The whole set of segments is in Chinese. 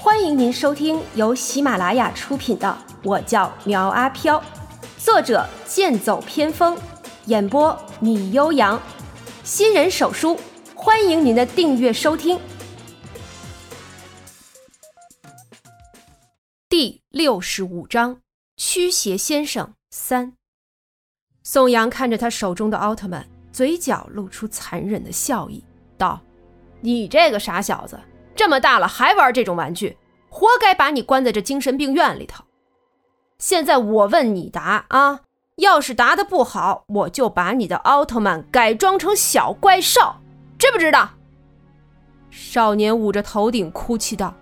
欢迎您收听由喜马拉雅出品的《我叫苗阿飘》，作者剑走偏锋，演播米悠扬，新人手书，欢迎您的订阅收听。第六十五章：驱邪先生三。宋阳看着他手中的奥特曼，嘴角露出残忍的笑意，道：“你这个傻小子！”这么大了还玩这种玩具，活该把你关在这精神病院里头。现在我问你答啊，要是答的不好，我就把你的奥特曼改装成小怪兽，知不知道？少年捂着头顶哭泣道：“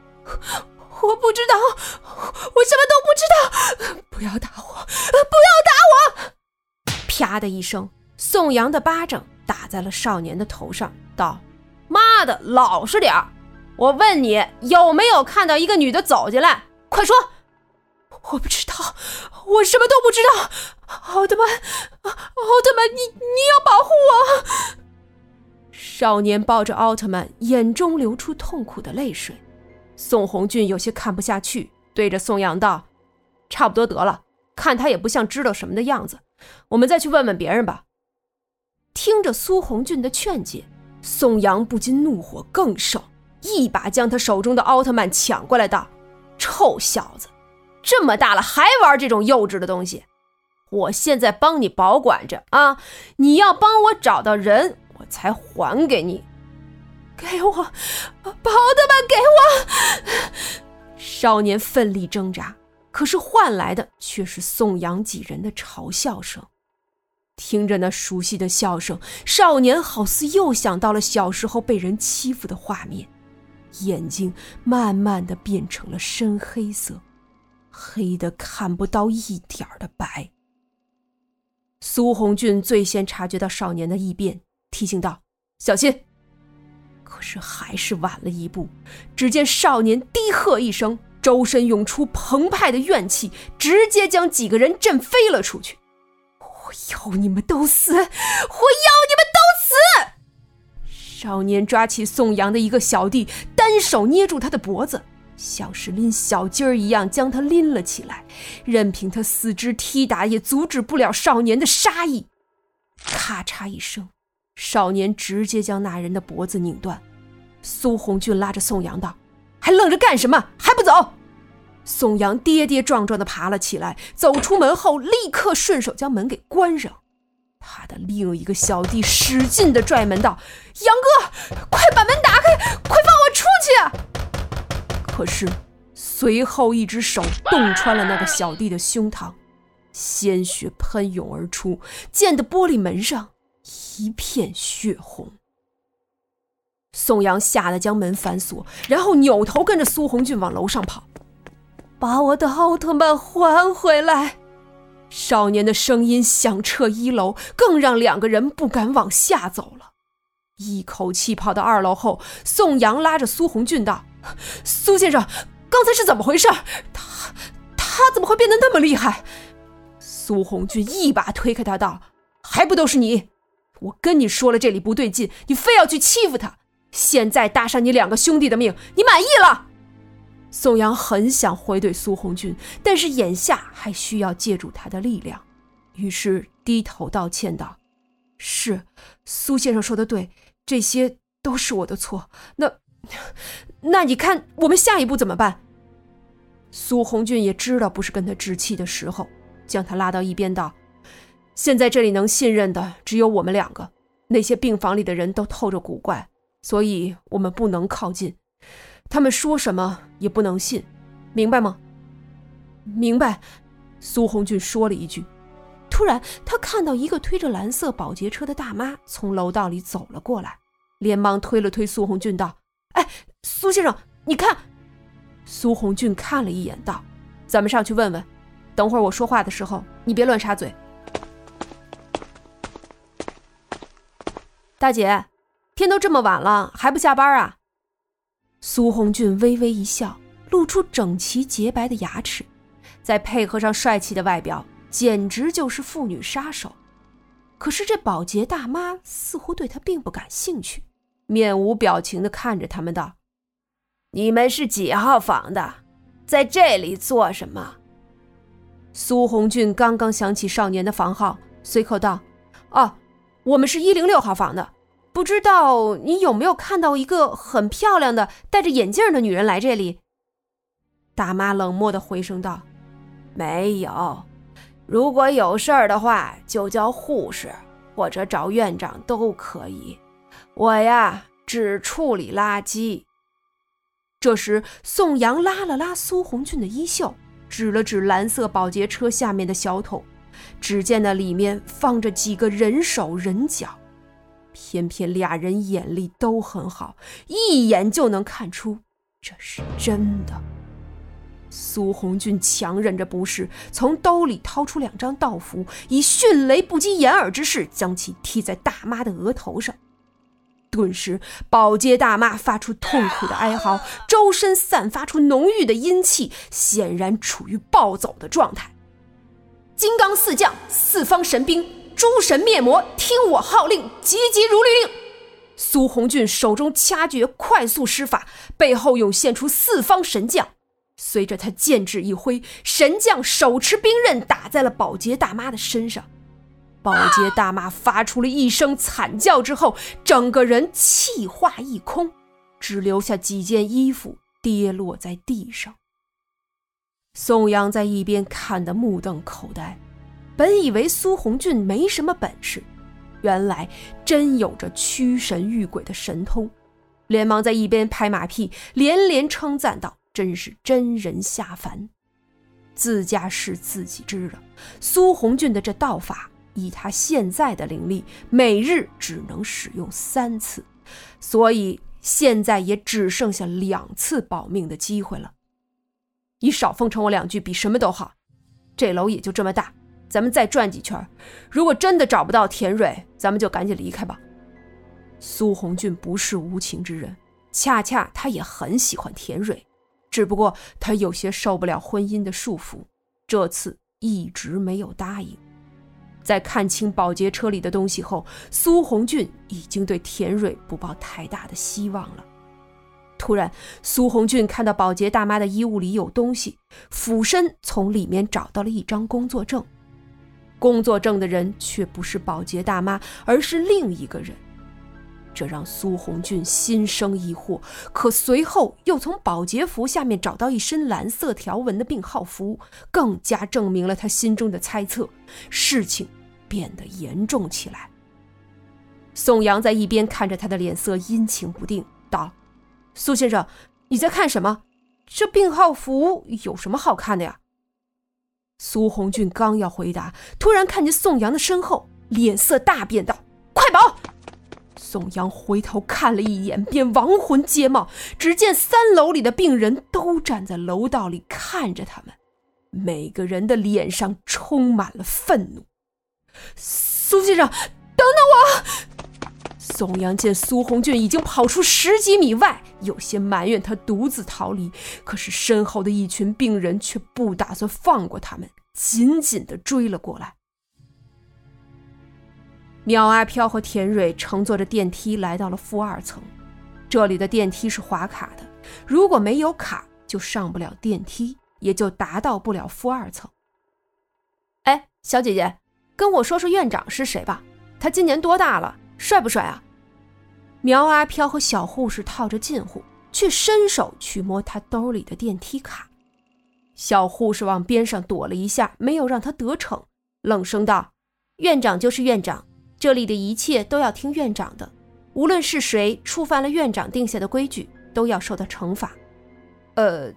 我不知道，我什么都不知道，不要打我，不要打我！”啪的一声，宋阳的巴掌打在了少年的头上，道：“妈的，老实点儿！”我问你有没有看到一个女的走进来？快说！我不知道，我什么都不知道。奥特曼，奥特曼，你你要保护我！少年抱着奥特曼，眼中流出痛苦的泪水。宋红俊有些看不下去，对着宋阳道：“差不多得了，看他也不像知道什么的样子，我们再去问问别人吧。”听着苏红俊的劝解，宋阳不禁怒火更盛。一把将他手中的奥特曼抢过来，道：“臭小子，这么大了还玩这种幼稚的东西！我现在帮你保管着啊，你要帮我找到人，我才还给你。给我，把奥特曼给我！”少年奋力挣扎，可是换来的却是宋阳几人的嘲笑声。听着那熟悉的笑声，少年好似又想到了小时候被人欺负的画面。眼睛慢慢的变成了深黑色，黑的看不到一点的白。苏红俊最先察觉到少年的异变，提醒道：“小心！”可是还是晚了一步。只见少年低喝一声，周身涌出澎湃的怨气，直接将几个人震飞了出去。我要你们都死！我要你们都死！少年抓起宋阳的一个小弟，单手捏住他的脖子，像是拎小鸡儿一样将他拎了起来。任凭他四肢踢打，也阻止不了少年的杀意。咔嚓一声，少年直接将那人的脖子拧断。苏红俊拉着宋阳道：“还愣着干什么？还不走！”宋阳跌跌撞撞地爬了起来，走出门后，立刻顺手将门给关上。他的另一个小弟使劲的拽门道：“杨哥，快把门打开，快放我出去！”可是，随后一只手洞穿了那个小弟的胸膛，鲜血喷涌而出，溅得玻璃门上一片血红。宋阳吓得将门反锁，然后扭头跟着苏红俊往楼上跑：“把我的奥特曼还回来！”少年的声音响彻一楼，更让两个人不敢往下走了。一口气跑到二楼后，宋阳拉着苏红俊道：“苏先生，刚才是怎么回事？他他怎么会变得那么厉害？”苏红俊一把推开他道：“还不都是你！我跟你说了这里不对劲，你非要去欺负他。现在搭上你两个兄弟的命，你满意了？”宋阳很想回怼苏红俊，但是眼下还需要借助他的力量，于是低头道歉道：“是，苏先生说的对，这些都是我的错。那，那你看我们下一步怎么办？”苏红俊也知道不是跟他置气的时候，将他拉到一边道：“现在这里能信任的只有我们两个，那些病房里的人都透着古怪，所以我们不能靠近。”他们说什么也不能信，明白吗？明白。苏红俊说了一句。突然，他看到一个推着蓝色保洁车的大妈从楼道里走了过来，连忙推了推苏红俊，道：“哎，苏先生，你看。”苏红俊看了一眼，道：“咱们上去问问。等会儿我说话的时候，你别乱插嘴。”大姐，天都这么晚了，还不下班啊？苏红俊微微一笑，露出整齐洁白的牙齿，再配合上帅气的外表，简直就是妇女杀手。可是这保洁大妈似乎对他并不感兴趣，面无表情地看着他们道：“你们是几号房的？在这里做什么？苏红俊刚刚想起少年的房号，随口道：“哦，我们是一零六号房的。不知道你有没有看到一个很漂亮的戴着眼镜的女人来这里？”大妈冷漠的回声道：“没有。如果有事儿的话，就叫护士或者找院长都可以。我呀，只处理垃圾。”这时，宋阳拉了拉苏红俊的衣袖，指了指蓝色保洁车下面的小桶，只见那里面放着几个人手人脚。偏偏俩人眼力都很好，一眼就能看出这是真的。苏红俊强忍着不适，从兜里掏出两张道符，以迅雷不及掩耳之势将其踢在大妈的额头上。顿时，保洁大妈发出痛苦的哀嚎，周身散发出浓郁的阴气，显然处于暴走的状态。金刚四将，四方神兵，诸神灭魔，听我号令，急急如律令！苏红俊手中掐诀快速施法，背后涌现出四方神将。随着他剑指一挥，神将手持兵刃打在了保洁大妈的身上。保洁大妈发出了一声惨叫之后，整个人气化一空，只留下几件衣服跌落在地上。宋阳在一边看得目瞪口呆，本以为苏红俊没什么本事，原来真有着驱神御鬼的神通，连忙在一边拍马屁，连连称赞道：“真是真人下凡。”自家事自己知了，苏红俊的这道法。以他现在的灵力，每日只能使用三次，所以现在也只剩下两次保命的机会了。你少奉承我两句，比什么都好。这楼也就这么大，咱们再转几圈。如果真的找不到田蕊，咱们就赶紧离开吧。苏红俊不是无情之人，恰恰他也很喜欢田蕊，只不过他有些受不了婚姻的束缚，这次一直没有答应。在看清保洁车里的东西后，苏红俊已经对田蕊不抱太大的希望了。突然，苏红俊看到保洁大妈的衣物里有东西，俯身从里面找到了一张工作证。工作证的人却不是保洁大妈，而是另一个人。这让苏红俊心生疑惑，可随后又从保洁服下面找到一身蓝色条纹的病号服，更加证明了他心中的猜测。事情。变得严重起来。宋阳在一边看着他的脸色阴晴不定，道：“苏先生，你在看什么？这病号服有什么好看的呀？”苏红俊刚要回答，突然看见宋阳的身后，脸色大变，道：“快跑！”宋阳回头看了一眼，便亡魂皆冒。只见三楼里的病人都站在楼道里看着他们，每个人的脸上充满了愤怒。苏先生，等等我！宋阳见苏红俊已经跑出十几米外，有些埋怨他独自逃离。可是身后的一群病人却不打算放过他们，紧紧的追了过来。苗阿飘和田蕊乘坐着电梯来到了负二层，这里的电梯是划卡的，如果没有卡就上不了电梯，也就达到不了负二层。哎，小姐姐。跟我说说院长是谁吧，他今年多大了？帅不帅啊？苗阿飘和小护士套着近乎，却伸手去摸他兜里的电梯卡。小护士往边上躲了一下，没有让他得逞，冷声道：“院长就是院长，这里的一切都要听院长的，无论是谁触犯了院长定下的规矩，都要受到惩罚。”呃，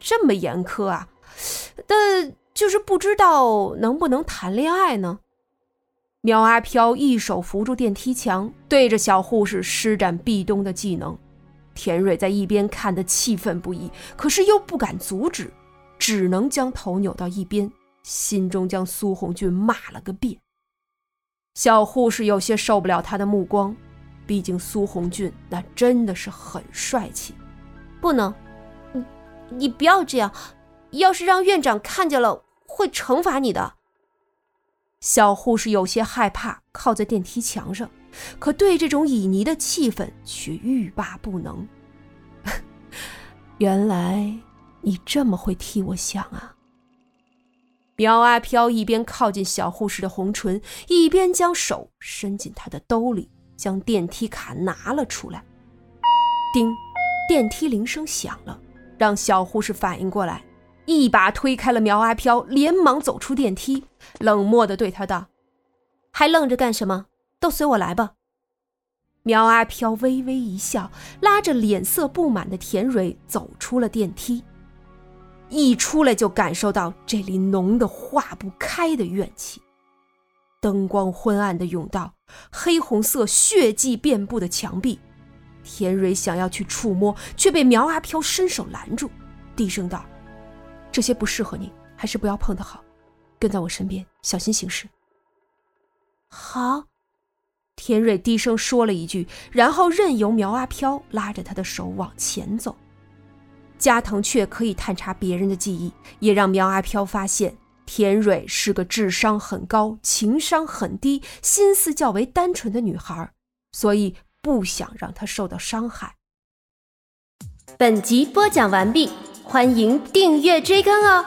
这么严苛啊？但……就是不知道能不能谈恋爱呢？苗阿飘一手扶住电梯墙，对着小护士施展壁咚的技能。田蕊在一边看得气愤不已，可是又不敢阻止，只能将头扭到一边，心中将苏红俊骂了个遍。小护士有些受不了他的目光，毕竟苏红俊那真的是很帅气。不能，你你不要这样，要是让院长看见了。会惩罚你的。小护士有些害怕，靠在电梯墙上，可对这种旖旎的气氛却欲罢不能。原来你这么会替我想啊！苗阿飘一边靠近小护士的红唇，一边将手伸进她的兜里，将电梯卡拿了出来。叮，电梯铃声响了，让小护士反应过来，一把推开了苗阿飘，连忙走出电梯，冷漠地对他道：“还愣着干什么？都随我来吧。”苗阿飘微微一笑，拉着脸色不满的田蕊走出了电梯。一出来就感受到这里浓得化不开的怨气，灯光昏暗的甬道，黑红色血迹遍布的墙壁。田蕊想要去触摸，却被苗阿飘伸手拦住，低声道：“这些不适合你，还是不要碰的好。跟在我身边，小心行事。”好，田蕊低声说了一句，然后任由苗阿飘拉着他的手往前走。加藤却可以探查别人的记忆，也让苗阿飘发现田蕊是个智商很高、情商很低、心思较为单纯的女孩，所以不想让她受到伤害。本集播讲完毕，欢迎订阅追更哦。